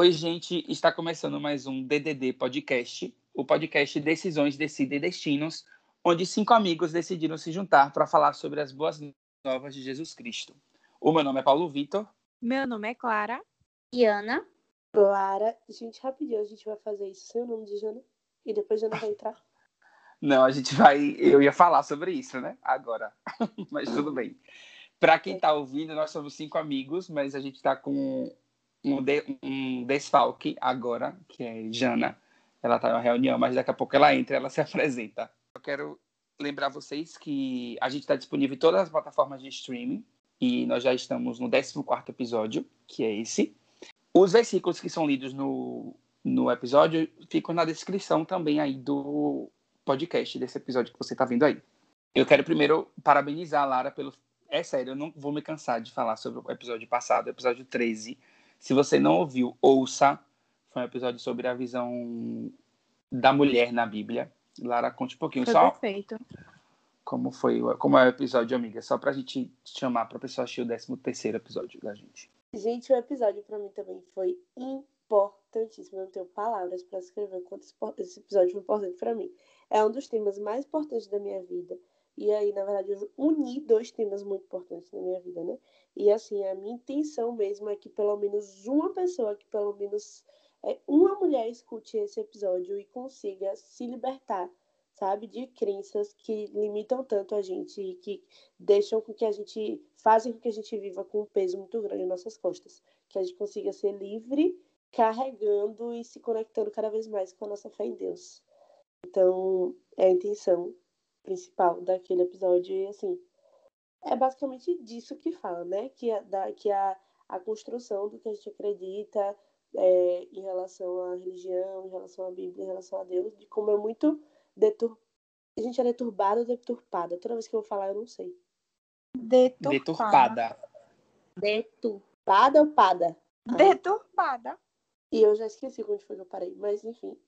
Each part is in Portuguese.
Oi, gente, está começando mais um DDD Podcast, o podcast Decisões, Decidem Destinos, onde cinco amigos decidiram se juntar para falar sobre as boas novas de Jesus Cristo. O meu nome é Paulo Vitor. Meu nome é Clara. E Ana. Clara. Gente, rapidinho, a gente vai fazer isso sem o nome de Jana. E depois Jana vai entrar. Não, a gente vai. Eu ia falar sobre isso, né? Agora. mas tudo bem. Para quem está ouvindo, nós somos cinco amigos, mas a gente está com um, de, um desfalque agora, que é Jana. Ela está em uma reunião, mas daqui a pouco ela entra ela se apresenta. Eu quero lembrar vocês que a gente está disponível em todas as plataformas de streaming e nós já estamos no 14 episódio, que é esse. Os versículos que são lidos no, no episódio ficam na descrição também aí do podcast, desse episódio que você está vendo aí. Eu quero primeiro parabenizar a Lara pelo. É sério, eu não vou me cansar de falar sobre o episódio passado, episódio 13. Se você não ouviu, ouça. Foi um episódio sobre a visão da mulher na Bíblia. Lara, conte um pouquinho Foi só. perfeito. Como foi, como é o episódio, amiga? Só pra gente chamar pra pessoa assistir o 13 terceiro episódio da gente. Gente, o episódio para mim também foi importantíssimo. Eu não tenho palavras para escrever o quanto esse episódio foi importante para mim. É um dos temas mais importantes da minha vida. E aí, na verdade, eu uni dois temas muito importantes na minha vida, né? E assim, a minha intenção mesmo é que pelo menos uma pessoa, que pelo menos é, uma mulher escute esse episódio e consiga se libertar, sabe, de crenças que limitam tanto a gente e que deixam com que a gente, fazem com que a gente viva com um peso muito grande nas nossas costas. Que a gente consiga ser livre, carregando e se conectando cada vez mais com a nossa fé em Deus. Então, é a intenção principal daquele episódio e assim, é basicamente disso que fala, né? Que a, da, que a, a construção do que a gente acredita é, em relação à religião, em relação à Bíblia, em relação a Deus, de como é muito detur... a gente é deturbado ou deturpada. Toda vez que eu vou falar, eu não sei. Deturpada. Deturpada. Deturpada ou pada? Ah, Deturpada. e eu já esqueci onde foi que eu parei, mas enfim.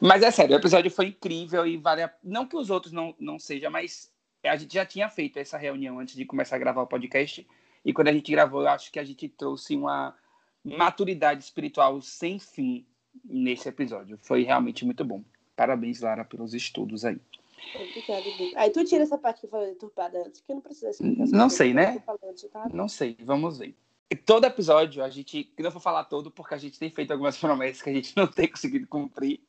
Mas é sério, o episódio foi incrível e vale a... Não que os outros não, não sejam, mas a gente já tinha feito essa reunião antes de começar a gravar o podcast. E quando a gente gravou, eu acho que a gente trouxe uma maturidade espiritual sem fim nesse episódio. Foi realmente muito bom. Parabéns, Lara, pelos estudos aí. Obrigada. Aí tu tira essa parte que eu falei deturpada antes, que eu não precisa explicar. Não sei, né? Falando, tá? Não sei, vamos ver. Todo episódio, a gente. Não vou falar todo, porque a gente tem feito algumas promessas que a gente não tem conseguido cumprir.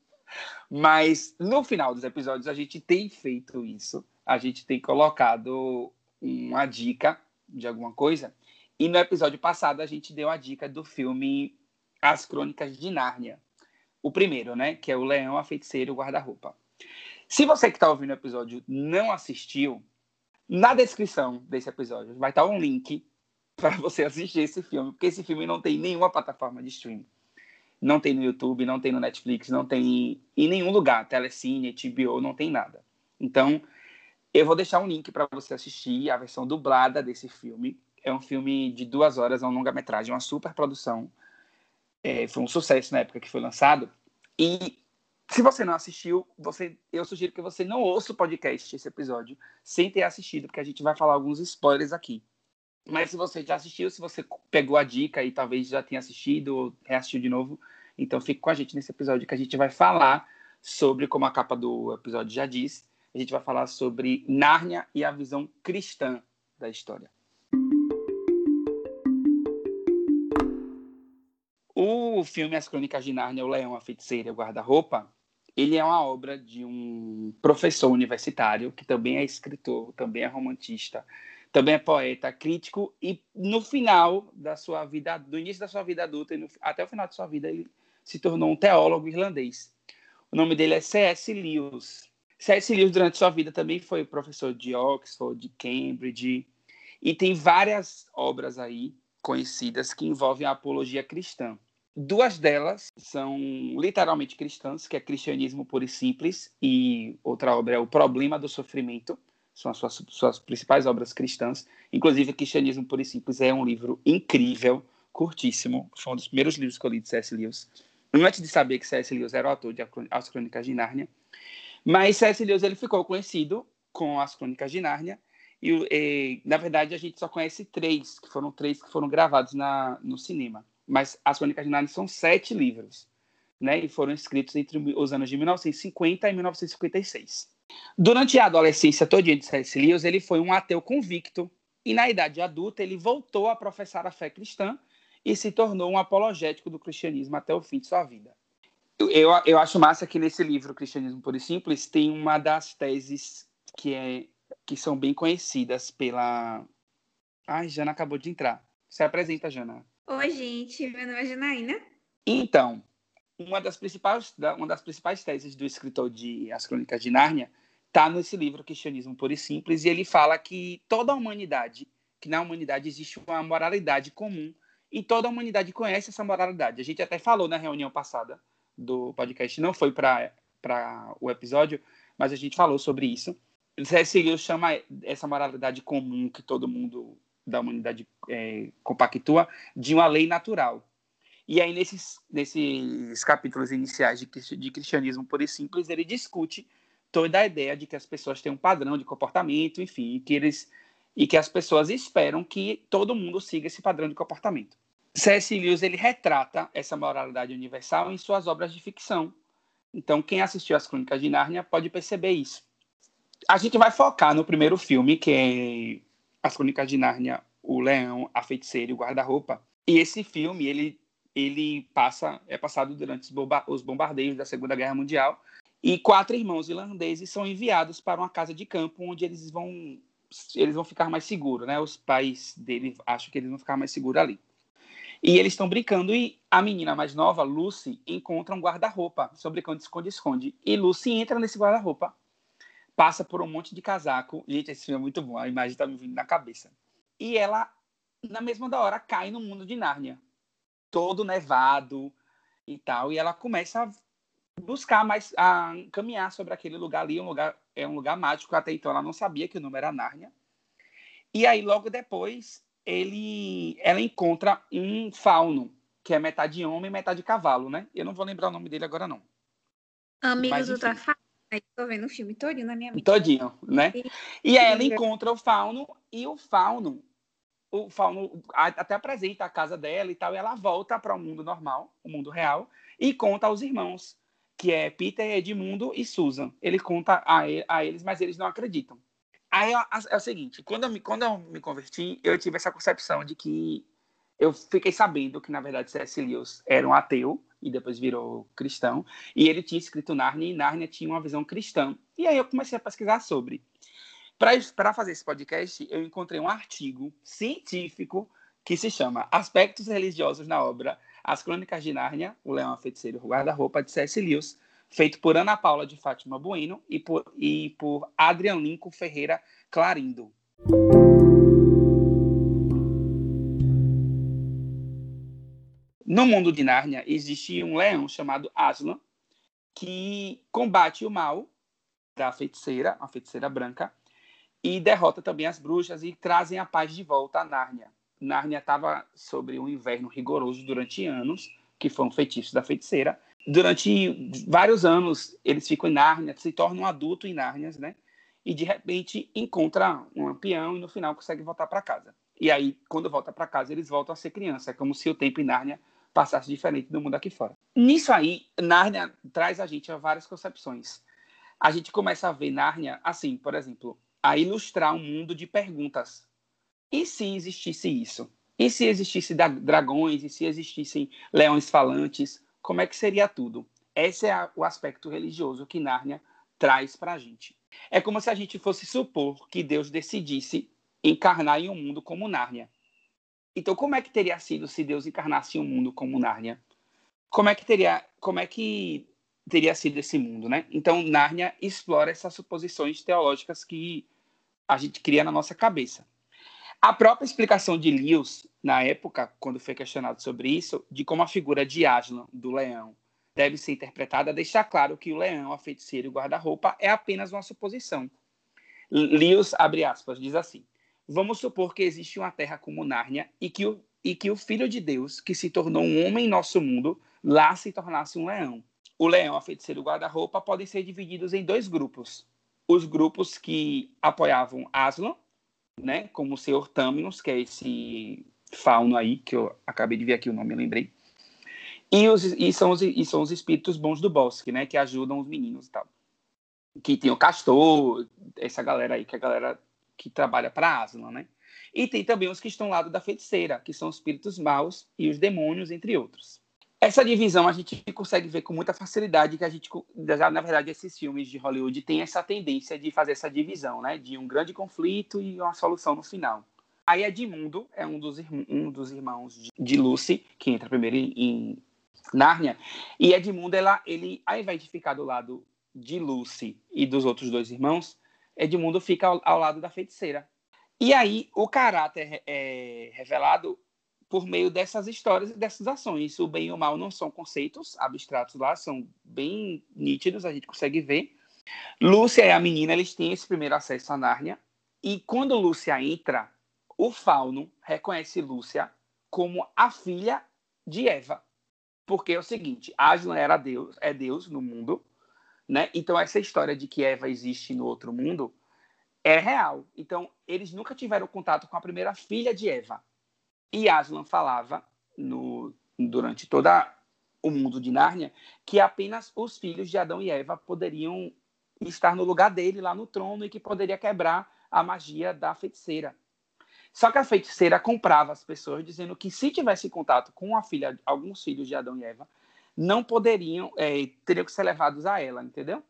Mas no final dos episódios, a gente tem feito isso. A gente tem colocado uma dica de alguma coisa. E no episódio passado, a gente deu a dica do filme As Crônicas de Nárnia. O primeiro, né? Que é o Leão, a Feiticeira e o Guarda-Roupa. Se você que está ouvindo o episódio não assistiu, na descrição desse episódio vai estar um link para você assistir esse filme, porque esse filme não tem nenhuma plataforma de streaming. Não tem no YouTube, não tem no Netflix, não tem em nenhum lugar. Telecine, HBO, não tem nada. Então, eu vou deixar um link para você assistir a versão dublada desse filme. É um filme de duas horas, é um longa-metragem, uma super produção. É, foi um sucesso na época que foi lançado. E se você não assistiu, você, eu sugiro que você não ouça o podcast, esse episódio, sem ter assistido, porque a gente vai falar alguns spoilers aqui. Mas se você já assistiu, se você pegou a dica e talvez já tenha assistido ou reassistiu de novo, então fique com a gente nesse episódio que a gente vai falar sobre, como a capa do episódio já diz, a gente vai falar sobre Nárnia e a visão cristã da história. O filme As Crônicas de Nárnia, O Leão, a Feiticeira e o Guarda-Roupa, ele é uma obra de um professor universitário que também é escritor, também é romantista, também é poeta, crítico e no final da sua vida, do início da sua vida adulta e no, até o final da sua vida, ele se tornou um teólogo irlandês. O nome dele é C.S. Lewis. C.S. Lewis durante sua vida também foi professor de Oxford, de Cambridge e tem várias obras aí conhecidas que envolvem a apologia cristã. Duas delas são literalmente cristãs, que é Cristianismo Puro e Simples, e outra obra é O Problema do Sofrimento, são as suas, suas principais obras cristãs. Inclusive, Cristianismo Puro e Simples é um livro incrível, curtíssimo. Foi um dos primeiros livros que eu li de C.S. Lewis. Antes de saber que C.S. Lewis era o autor de As Crônicas de Nárnia. Mas C.S. Lewis ele ficou conhecido com As Crônicas de Nárnia. E, e, na verdade, a gente só conhece três, que foram três que foram gravados na, no cinema. mas as Crônicas de Nárnia são sete livros, né? E foram escritos entre os anos de 1950 e 1956. Durante a adolescência todinha de C.S. Lewis, ele foi um ateu convicto e na idade adulta ele voltou a professar a fé cristã e se tornou um apologético do cristianismo até o fim de sua vida. Eu, eu acho massa que nesse livro, Cristianismo Puro e Simples, tem uma das teses que, é, que são bem conhecidas pela. Ai, Jana acabou de entrar. Se apresenta, Jana. Oi, gente. Meu nome é Janaína. Então, uma das principais, uma das principais teses do escritor de As Crônicas de Nárnia está nesse livro, Cristianismo Puro e Simples, e ele fala que toda a humanidade, que na humanidade existe uma moralidade comum, e toda a humanidade conhece essa moralidade. A gente até falou na reunião passada do podcast, não foi para o episódio, mas a gente falou sobre isso. C.S. Lewis chama essa moralidade comum que todo mundo da humanidade é, compactua de uma lei natural. E aí, nesses, nesses capítulos iniciais de, de cristianismo puro e simples, ele discute toda a ideia de que as pessoas têm um padrão de comportamento, enfim, e que, eles, e que as pessoas esperam que todo mundo siga esse padrão de comportamento. C.S. Lewis ele retrata essa moralidade universal em suas obras de ficção. Então, quem assistiu às Crônicas de Nárnia pode perceber isso. A gente vai focar no primeiro filme, que é As Crônicas de Nárnia, O Leão, a Feiticeira e o Guarda-Roupa. E esse filme, ele, ele passa é passado durante os bombardeios da Segunda Guerra Mundial. E quatro irmãos irlandeses são enviados para uma casa de campo onde eles vão eles vão ficar mais seguros, né? Os pais dele acham que eles vão ficar mais seguros ali. E eles estão brincando e a menina mais nova, Lucy, encontra um guarda-roupa. Estão brincando de esconde-esconde. E Lucy entra nesse guarda-roupa, passa por um monte de casaco. Gente, esse filme é muito bom, a imagem está me vindo na cabeça. E ela, na mesma da hora, cai no mundo de Nárnia. Todo nevado e tal. E ela começa a buscar mais, a caminhar sobre aquele lugar ali. Um lugar, é um lugar mágico. Até então ela não sabia que o nome era Nárnia. E aí, logo depois, ele, ela encontra um fauno, que é metade homem metade cavalo, né? Eu não vou lembrar o nome dele agora, não. Amigos do Trafalgar. Estou vendo o filme todinho na minha mente. Todinho, né? E aí ela encontra o fauno e o fauno, o fauno até apresenta a casa dela e tal, e ela volta para o mundo normal, o mundo real, e conta aos irmãos, que é Peter, Edmundo e Susan. Ele conta a, a eles, mas eles não acreditam. Aí é o seguinte, quando eu, me, quando eu me converti, eu tive essa concepção de que eu fiquei sabendo que, na verdade, C.S. Lewis era um ateu e depois virou cristão, e ele tinha escrito Narnia, e Narnia tinha uma visão cristã. E aí eu comecei a pesquisar sobre. Para fazer esse podcast, eu encontrei um artigo científico que se chama Aspectos Religiosos na Obra As Crônicas de Nárnia, O Leão, a Feiticeiro o Guarda-Roupa, de C.S. Lewis, feito por Ana Paula de Fátima Bueno e por, e por Adrian Lincoln Ferreira Clarindo. No mundo de Nárnia existe um leão chamado Aslan que combate o mal da feiticeira, a feiticeira branca, e derrota também as bruxas e trazem a paz de volta a Nárnia. Nárnia estava sobre um inverno rigoroso durante anos, que foi um feitiço da feiticeira, durante vários anos eles ficam em Nárnia, se tornam um adulto em Nárnia, né? E de repente encontra um peão e no final consegue voltar para casa. E aí, quando volta para casa, eles voltam a ser criança. É como se o tempo em Nárnia passasse diferente do mundo aqui fora. Nisso aí, Nárnia traz a gente a várias concepções. A gente começa a ver Nárnia, assim, por exemplo, a ilustrar um mundo de perguntas. E se existisse isso? E se existisse dragões? E se existissem leões falantes? como é que seria tudo? Esse é o aspecto religioso que Nárnia traz para a gente. É como se a gente fosse supor que Deus decidisse encarnar em um mundo como Nárnia. Então, como é que teria sido se Deus encarnasse em um mundo como Nárnia? Como é que teria, como é que teria sido esse mundo, né? Então, Nárnia explora essas suposições teológicas que a gente cria na nossa cabeça. A própria explicação de Lewis, na época, quando foi questionado sobre isso, de como a figura de Aslan, do leão, deve ser interpretada, deixa claro que o leão, a feiticeira e o guarda-roupa é apenas uma suposição. Lewis, abre aspas, diz assim, vamos supor que existe uma terra como Nárnia e que, o, e que o Filho de Deus, que se tornou um homem em nosso mundo, lá se tornasse um leão. O leão, a feiticeira e o guarda-roupa podem ser divididos em dois grupos. Os grupos que apoiavam Aslan, né, como o senhor Taminos, que é esse fauno aí, que eu acabei de ver aqui o nome, lembrei. E, os, e, são os, e são os espíritos bons do bosque, né? Que ajudam os meninos e tal. Que tem o castor, essa galera aí, que é a galera que trabalha para Aslan, né? E tem também os que estão ao lado da feiticeira, que são os espíritos maus e os demônios, entre outros. Essa divisão a gente consegue ver com muita facilidade que a gente, na verdade, esses filmes de Hollywood têm essa tendência de fazer essa divisão, né? De um grande conflito e uma solução no final. Aí Edmundo é um dos, um dos irmãos de Lucy, que entra primeiro em Nárnia, e Edmundo, ela, ele, ao invés de ficar do lado de Lucy e dos outros dois irmãos, Edmundo fica ao, ao lado da feiticeira. E aí o caráter é revelado por meio dessas histórias e dessas ações. O bem e o mal não são conceitos abstratos lá, são bem nítidos, a gente consegue ver. Lúcia e a menina, eles têm esse primeiro acesso a Nárnia, e quando Lúcia entra, o fauno reconhece Lúcia como a filha de Eva. Porque é o seguinte, Aslan era Deus, é Deus no mundo, né? Então essa história de que Eva existe no outro mundo é real. Então eles nunca tiveram contato com a primeira filha de Eva. E Aslan falava no, durante toda o mundo de Nárnia que apenas os filhos de Adão e Eva poderiam estar no lugar dele lá no trono e que poderia quebrar a magia da feiticeira. Só que a feiticeira comprava as pessoas dizendo que se tivesse contato com a filha, alguns filhos de Adão e Eva, não poderiam, é, teriam que ser levados a ela, entendeu?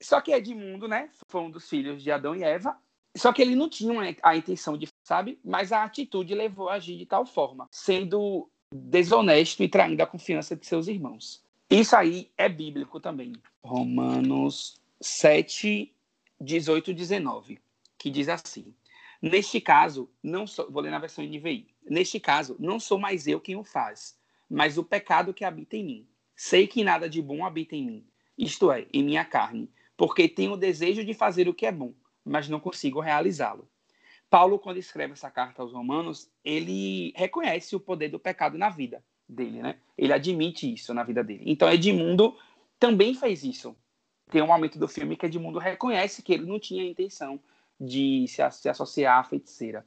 Só que Edmundo, né, foi um dos filhos de Adão e Eva, só que ele não tinha a intenção de, sabe? Mas a atitude levou a agir de tal forma, sendo desonesto e traindo a confiança de seus irmãos. Isso aí é bíblico também. Romanos 7, 18 e 19, que diz assim: Neste caso, não sou, vou ler na versão NVI. Neste caso, não sou mais eu quem o faz, mas o pecado que habita em mim. Sei que nada de bom habita em mim, isto é, em minha carne, porque tenho o desejo de fazer o que é bom, mas não consigo realizá-lo. Paulo, quando escreve essa carta aos Romanos, ele reconhece o poder do pecado na vida dele, né? Ele admite isso na vida dele. Então, Edmundo também fez isso. Tem um momento do filme que Edmundo reconhece que ele não tinha intenção de se, se associar à feiticeira.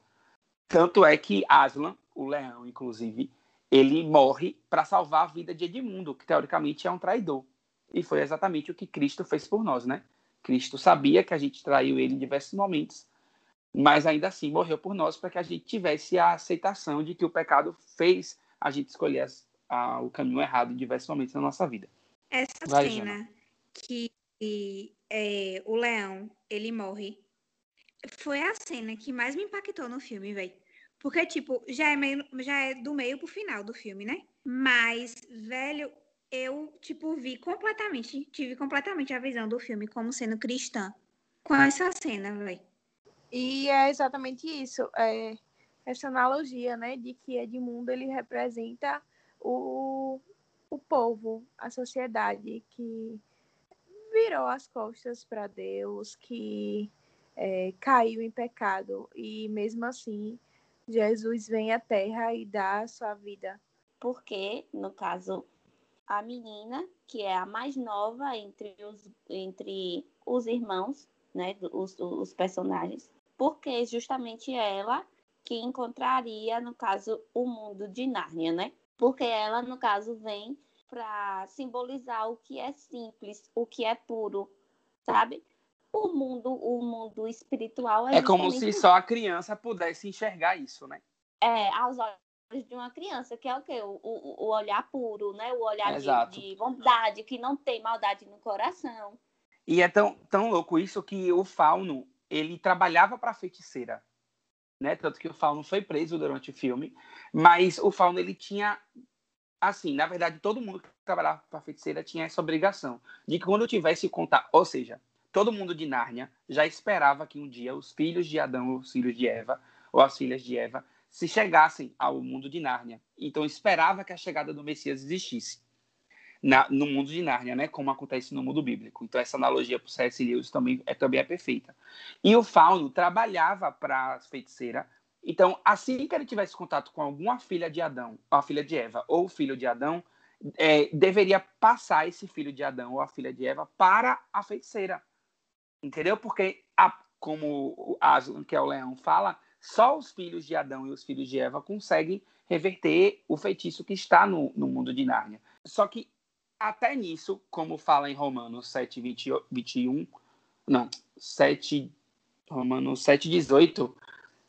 Tanto é que Aslan, o leão, inclusive, ele morre para salvar a vida de Edmundo, que teoricamente é um traidor. E foi exatamente o que Cristo fez por nós, né? Cristo sabia que a gente traiu ele em diversos momentos, mas ainda assim morreu por nós para que a gente tivesse a aceitação de que o pecado fez a gente escolher a, o caminho errado em diversos momentos na nossa vida. Essa Vai, cena Jana. que é, o leão ele morre foi a cena que mais me impactou no filme, velho. Porque, tipo, já é, meio, já é do meio pro final do filme, né? Mas, velho, eu, tipo, vi completamente, tive completamente a visão do filme como sendo cristã com essa cena, velho. E é exatamente isso, é essa analogia, né, de que Edmundo ele representa o, o povo, a sociedade que virou as costas para Deus, que é, caiu em pecado e mesmo assim Jesus vem à Terra e dá a sua vida. Porque, no caso, a menina, que é a mais nova entre os, entre os irmãos, né, os, os personagens, porque justamente ela que encontraria, no caso, o mundo de Nárnia, né? Porque ela, no caso, vem para simbolizar o que é simples, o que é puro, sabe? o mundo, o mundo espiritual é, é como se só a criança pudesse enxergar isso, né? É, aos olhos de uma criança, que é o quê? O, o, o olhar puro, né? O olhar de, de, bondade, que não tem maldade no coração. E é tão, tão louco isso que o Fauno, ele trabalhava para a feiticeira, né? Tanto que o Fauno foi preso durante o filme, mas o Fauno, ele tinha assim, na verdade, todo mundo que trabalhava para a feiticeira tinha essa obrigação de que quando tivesse contar, ou seja, todo mundo de Nárnia já esperava que um dia os filhos de Adão, os filhos de Eva, ou as filhas de Eva, se chegassem ao mundo de Nárnia. Então esperava que a chegada do Messias existisse na, no mundo de Nárnia, né? Como acontece no mundo bíblico. Então essa analogia para o C.S. Lewis também é, também é perfeita. E o Fauno trabalhava para a feiticeira. Então, assim que ele tivesse contato com alguma filha de Adão, a filha de Eva, ou o filho de Adão, é, deveria passar esse filho de Adão ou a filha de Eva para a feiticeira Entendeu? Porque, a, como Aslan, que é o leão, fala, só os filhos de Adão e os filhos de Eva conseguem reverter o feitiço que está no, no mundo de Nárnia. Só que até nisso, como fala em Romanos 7, 20, 21, não, 7, Romanos 7, 18,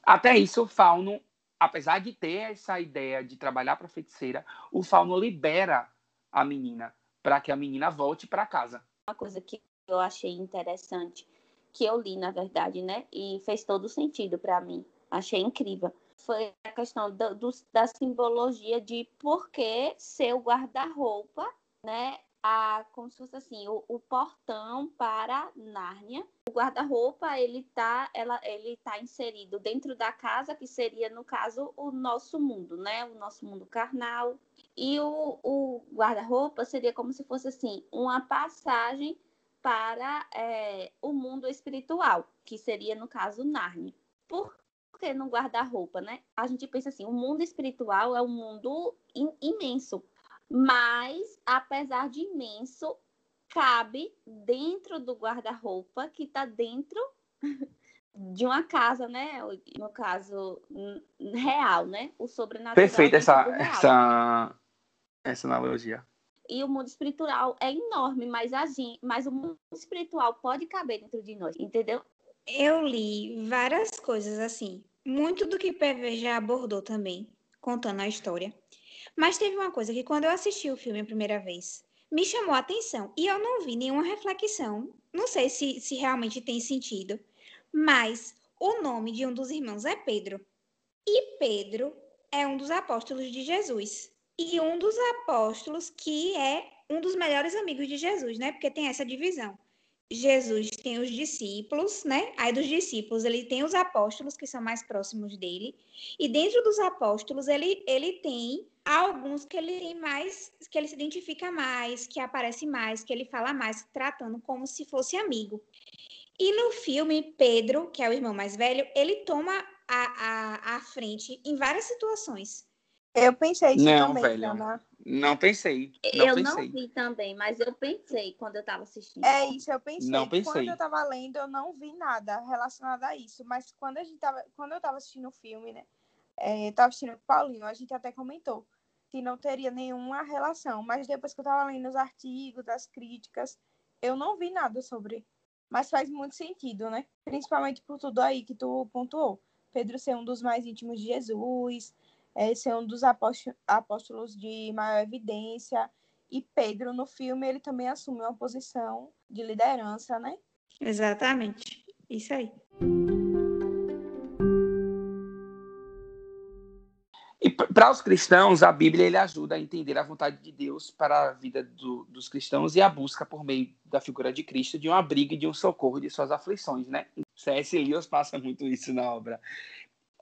até isso o Fauno, apesar de ter essa ideia de trabalhar para feiticeira, o Fauno libera a menina para que a menina volte para casa. Uma coisa que eu achei interessante, que eu li, na verdade, né, e fez todo sentido para mim, achei incrível foi a questão do, do, da simbologia de por que ser o guarda-roupa, né? A, como se fosse assim, o, o portão para Nárnia. O guarda-roupa, ele tá, ela, ele tá inserido dentro da casa, que seria, no caso, o nosso mundo, né? O nosso mundo carnal. E o, o guarda-roupa seria como se fosse, assim, uma passagem para é, o mundo espiritual, que seria, no caso, Nárnia. Por porque no guarda-roupa, né? A gente pensa assim, o mundo espiritual é um mundo imenso, mas apesar de imenso, cabe dentro do guarda-roupa que está dentro de uma casa, né? No caso real, né? O sobrenatural. Perfeito essa, essa, essa analogia. E o mundo espiritual é enorme, mas a gente, mas o mundo espiritual pode caber dentro de nós, entendeu? Eu li várias coisas assim, muito do que PV já abordou também, contando a história. Mas teve uma coisa que quando eu assisti o filme a primeira vez, me chamou a atenção e eu não vi nenhuma reflexão. Não sei se, se realmente tem sentido, mas o nome de um dos irmãos é Pedro. E Pedro é um dos apóstolos de Jesus. E um dos apóstolos que é um dos melhores amigos de Jesus, né? Porque tem essa divisão. Jesus tem os discípulos, né? Aí dos discípulos ele tem os apóstolos que são mais próximos dele, e dentro dos apóstolos ele, ele tem alguns que ele tem mais, que ele se identifica mais, que aparece mais, que ele fala mais, tratando como se fosse amigo. E no filme, Pedro, que é o irmão mais velho, ele toma a, a, a frente em várias situações. Eu pensei isso não, também, velho. Ana. Não pensei. Não eu pensei. não vi também, mas eu pensei quando eu estava assistindo. É isso, eu pensei. Não pensei. Quando eu tava lendo, eu não vi nada relacionado a isso. Mas quando, a gente tava, quando eu tava assistindo o filme, né? É, eu tava assistindo com o Paulinho, a gente até comentou que não teria nenhuma relação. Mas depois que eu tava lendo os artigos, as críticas, eu não vi nada sobre. Mas faz muito sentido, né? Principalmente por tudo aí que tu pontuou. Pedro ser um dos mais íntimos de Jesus, é, ser um dos apóstolos de maior evidência. E Pedro, no filme, ele também assume uma posição de liderança, né? Exatamente. Isso aí. E para os cristãos, a Bíblia ele ajuda a entender a vontade de Deus para a vida do, dos cristãos e a busca por meio da figura de Cristo de um abrigo e de um socorro de suas aflições, né? C.S. Lewis passa muito isso na obra.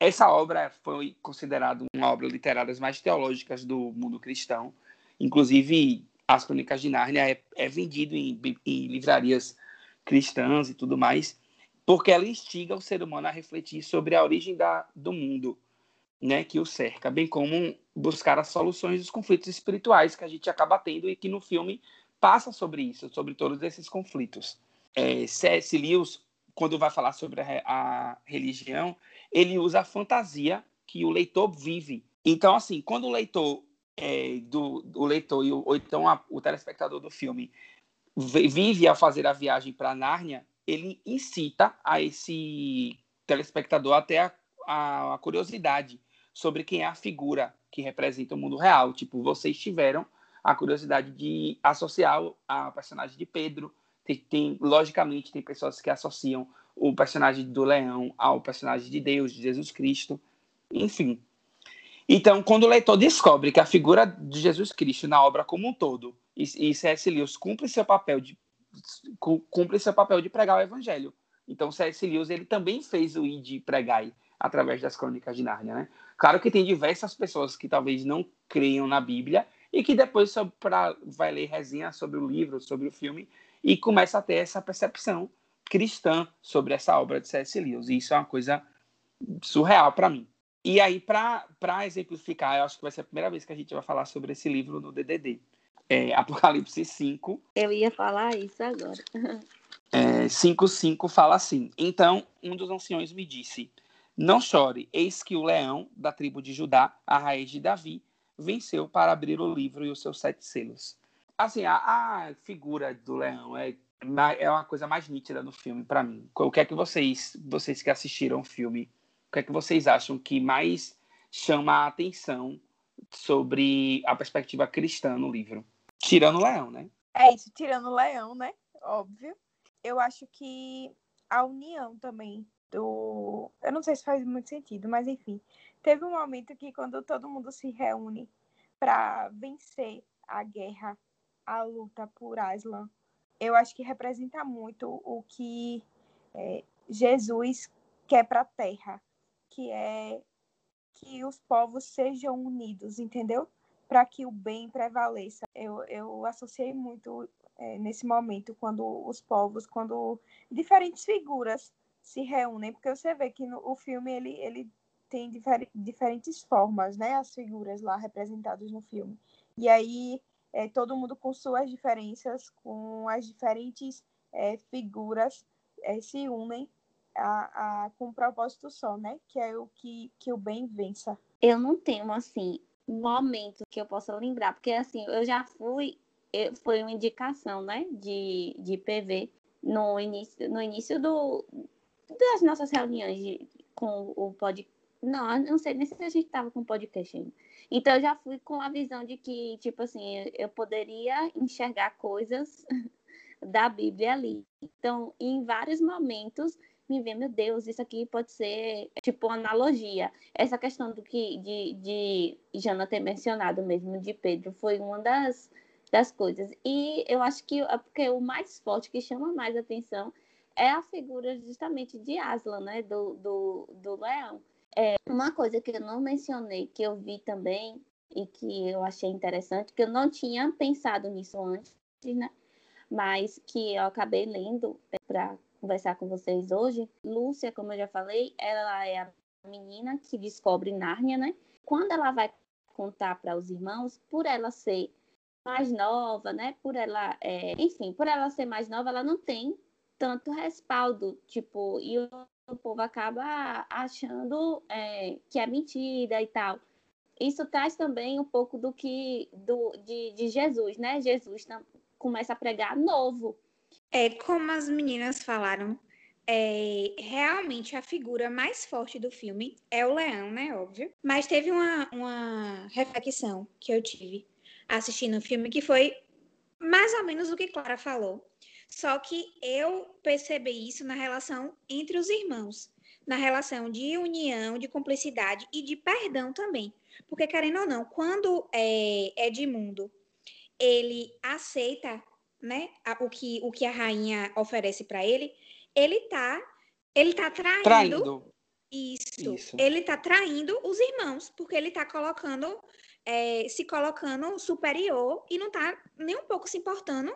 Essa obra foi considerada uma obra literária das mais teológicas do mundo cristão. Inclusive, As Crônicas de Nárnia é, é vendido em, em livrarias cristãs e tudo mais, porque ela instiga o ser humano a refletir sobre a origem da, do mundo né, que o cerca, bem como buscar as soluções dos conflitos espirituais que a gente acaba tendo e que no filme passa sobre isso, sobre todos esses conflitos. É, C.S. Lewis, quando vai falar sobre a, a religião, ele usa a fantasia que o leitor vive. Então, assim, quando o leitor é, do, do, leitor o, ou então a, o telespectador do filme vive ao fazer a viagem para Nárnia, ele incita a esse telespectador até a, a, a, curiosidade sobre quem é a figura que representa o mundo real. Tipo, vocês tiveram a curiosidade de associar a personagem de Pedro. Tem, tem, logicamente, tem pessoas que associam o personagem do leão ao personagem de Deus, de Jesus Cristo, enfim. Então, quando o leitor descobre que a figura de Jesus Cristo na obra como um todo e, C.S. Lewis cumpre seu papel de cumpre seu papel de pregar o evangelho. Então, C.S. Lewis ele também fez o id pregar através das crônicas de Nárnia, né? Claro que tem diversas pessoas que talvez não creiam na Bíblia e que depois pra, vai ler resenha sobre o livro, sobre o filme e começa a ter essa percepção cristã sobre essa obra de C.S. Lewis. E isso é uma coisa surreal para mim. E aí, para exemplificar, eu acho que vai ser a primeira vez que a gente vai falar sobre esse livro no DDD. É, Apocalipse 5. Eu ia falar isso agora. é, 5.5 fala assim. Então, um dos anciões me disse, Não chore, eis que o leão da tribo de Judá, a raiz de Davi, venceu para abrir o livro e os seus sete selos. Assim, a, a figura do leão é, é uma coisa mais nítida no filme para mim. O que é que vocês, vocês que assistiram o filme, o que é que vocês acham que mais chama a atenção sobre a perspectiva cristã no livro? Tirando o leão, né? É isso, tirando o leão, né? Óbvio. Eu acho que a união também do. Eu não sei se faz muito sentido, mas enfim. Teve um momento que, quando todo mundo se reúne para vencer a guerra, a luta por Aslan, eu acho que representa muito o que é, Jesus quer para a terra, que é que os povos sejam unidos, entendeu? Para que o bem prevaleça. Eu, eu associei muito é, nesse momento, quando os povos, quando diferentes figuras se reúnem, porque você vê que no, o filme ele, ele tem difer diferentes formas, né? As figuras lá representadas no filme. E aí é, todo mundo com suas diferenças, com as diferentes é, figuras é, se unem a, a, com um propósito só, né? Que é o que, que o bem vença. Eu não tenho, assim, momento que eu possa lembrar, porque, assim, eu já fui, eu, foi uma indicação, né, de, de PV no início, no início do, das nossas reuniões de, com o podcast. Não, não sei nem se a gente estava com podcast ainda. Então, eu já fui com a visão de que, tipo assim, eu poderia enxergar coisas da Bíblia ali. Então, em vários momentos, me vê, meu Deus, isso aqui pode ser tipo analogia. Essa questão do que de, de Jana ter mencionado mesmo de Pedro foi uma das, das coisas. E eu acho que é porque o mais forte que chama mais atenção é a figura justamente de Aslan, né? Do, do, do leão. É uma coisa que eu não mencionei, que eu vi também e que eu achei interessante, que eu não tinha pensado nisso antes, né? Mas que eu acabei lendo para conversar com vocês hoje. Lúcia, como eu já falei, ela é a menina que descobre Nárnia, né? Quando ela vai contar para os irmãos, por ela ser mais nova, né? Por ela, é... enfim, por ela ser mais nova, ela não tem tanto respaldo, tipo, e o, povo acaba achando é, que é mentira e tal. Isso traz também um pouco do que do, de, de Jesus, né? Jesus começa a pregar novo, é, como as meninas falaram, é, realmente a figura mais forte do filme é o leão, né? Óbvio. Mas teve uma, uma reflexão que eu tive assistindo o filme que foi mais ou menos o que Clara falou. Só que eu percebi isso na relação entre os irmãos, na relação de união, de cumplicidade e de perdão também. Porque, querendo ou não, quando é, Edmundo ele aceita né, o que, o que a rainha oferece para ele, ele tá, ele tá traindo, traindo. Isso, isso. Ele tá traindo os irmãos, porque ele tá colocando, é, se colocando superior e não tá nem um pouco se importando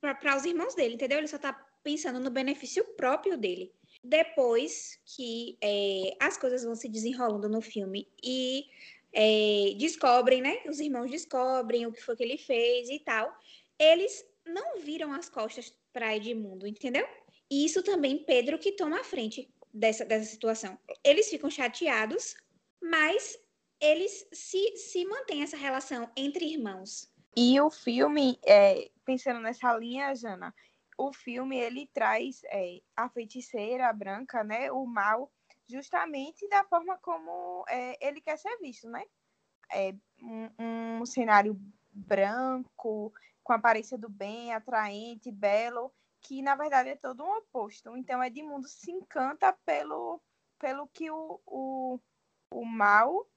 para os irmãos dele, entendeu? Ele só tá pensando no benefício próprio dele. Depois que é, as coisas vão se desenrolando no filme e é, descobrem, né? Os irmãos descobrem o que foi que ele fez e tal. Eles não viram as costas para Edmundo, entendeu? E isso também Pedro que toma a frente dessa, dessa situação. Eles ficam chateados, mas eles se, se mantêm essa relação entre irmãos. E o filme, é, pensando nessa linha, Jana, o filme ele traz é, a feiticeira branca, né, o mal, justamente da forma como é, ele quer ser visto, né? É um, um cenário branco, com aparência do bem, atraente, belo, que na verdade é todo um oposto. Então Edmundo se encanta pelo, pelo que o, o, o mal,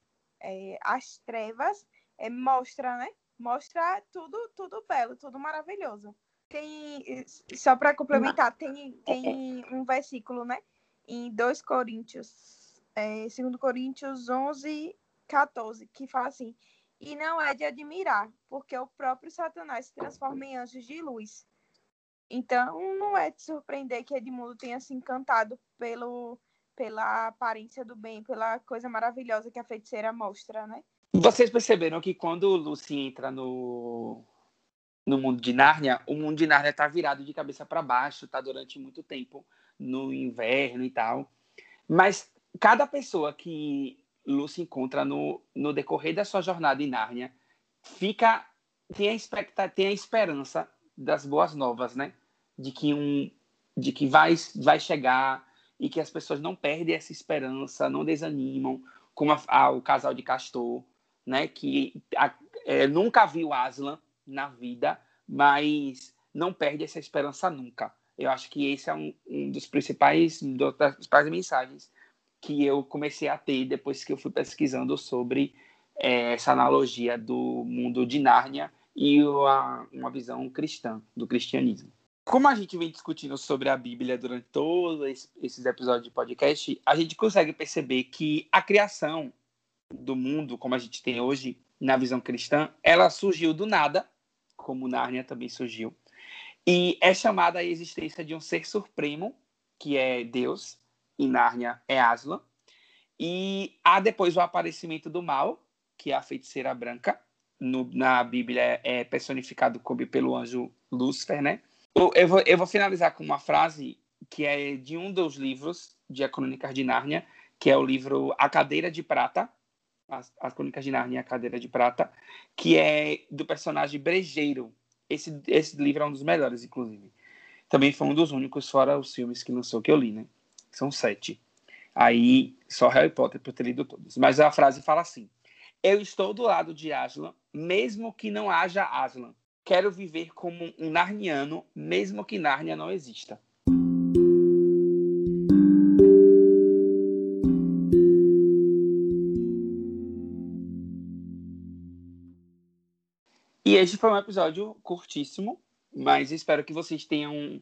é, as trevas, é, mostra, né? Mostra tudo, tudo belo, tudo maravilhoso. Tem, só para complementar, tem, tem um versículo, né? Em 2 Coríntios, é, 2 Coríntios 11, 14, que fala assim: e não é de admirar, porque o próprio Satanás se transforma em anjos de luz. Então, não é de surpreender que Edmundo tenha se encantado pelo, pela aparência do bem, pela coisa maravilhosa que a feiticeira mostra, né? Vocês perceberam que quando Lucy entra no, no mundo de Nárnia, o mundo de Nárnia está virado de cabeça para baixo, está durante muito tempo no inverno e tal. Mas cada pessoa que Lucy encontra no, no decorrer da sua jornada em Nárnia fica tem a expectativa, tem a esperança das boas novas, né? De que um de que vai vai chegar e que as pessoas não perdem essa esperança, não desanimam, como a, a, o casal de Castor, né? Que a, é, nunca viu Aslan na vida, mas não perde essa esperança nunca. Eu acho que esse é um, um dos principais, das principais mensagens que eu comecei a ter depois que eu fui pesquisando sobre é, essa analogia do mundo de Nárnia e uma, uma visão cristã do cristianismo. Como a gente vem discutindo sobre a Bíblia durante todos esses episódios de podcast, a gente consegue perceber que a criação do mundo, como a gente tem hoje na visão cristã, ela surgiu do nada, como Nárnia também surgiu, e é chamada a existência de um ser supremo, que é Deus, em Nárnia é Aslan. E há depois o aparecimento do mal, que é a feiticeira branca. No, na Bíblia é personificado como pelo anjo Lúcifer, né? Eu vou, eu vou finalizar com uma frase que é de um dos livros de A Crônicas de Nárnia, que é o livro A Cadeira de Prata, As, As Crônicas de Nárnia, A Cadeira de Prata, que é do personagem Brejeiro. Esse, esse livro é um dos melhores, inclusive. Também foi um dos únicos, fora os filmes que lançou que eu li, né? São sete. Aí, só Harry Potter por ter lido todos. Mas a frase fala assim: Eu estou do lado de Aslan, mesmo que não haja Aslan. Quero viver como um narniano, mesmo que Nárnia não exista. E este foi um episódio curtíssimo, mas espero que vocês tenham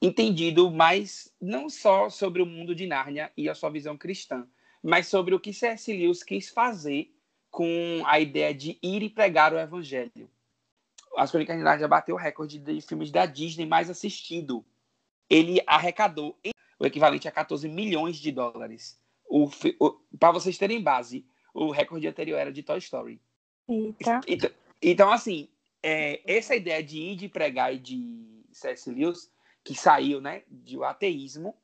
entendido mais não só sobre o mundo de Nárnia e a sua visão cristã, mas sobre o que C.S. Lewis quis fazer com a ideia de ir e pregar o evangelho. As Crônicas de Nárnia bateu o recorde de filmes da Disney mais assistido. Ele arrecadou o equivalente a 14 milhões de dólares. Para vocês terem base, o recorde anterior era de Toy Story. Eita. Então, então assim, é, essa ideia de ir de pregar e de C.S. Lewis que saiu né, de ateísmo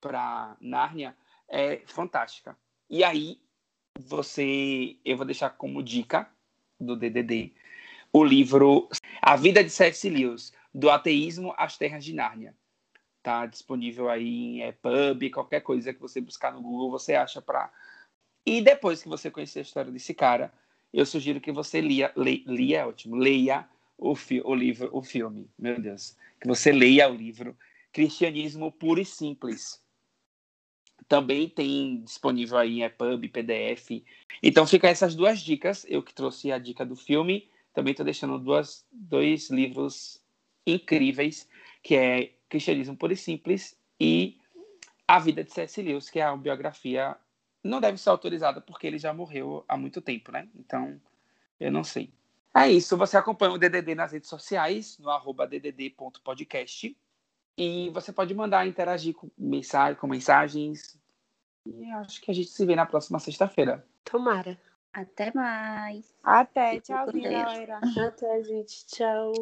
para Nárnia é fantástica. E aí, você, eu vou deixar como dica do DDD o livro A Vida de C.S. Lewis, do ateísmo às terras de Nárnia. Tá disponível aí em EPUB, qualquer coisa que você buscar no Google, você acha para. E depois que você conhecer a história desse cara, eu sugiro que você lia, le, lia é ótimo, leia o, fi, o livro, o filme, meu Deus que você leia o livro Cristianismo Puro e Simples. Também tem disponível aí em EPUB, PDF. Então fica essas duas dicas. Eu que trouxe a dica do filme, também estou deixando duas, dois livros incríveis, que é Cristianismo Puro e Simples e A Vida de C.S. Lewis, que é uma biografia não deve ser autorizada porque ele já morreu há muito tempo, né? Então, eu não sei. É isso, você acompanha o DDD nas redes sociais, no arroba ddd.podcast. E você pode mandar, interagir com, mensagem, com mensagens. E acho que a gente se vê na próxima sexta-feira. Tomara. Até mais. Até. Tchauzinho, galera. Até, gente. Tchau.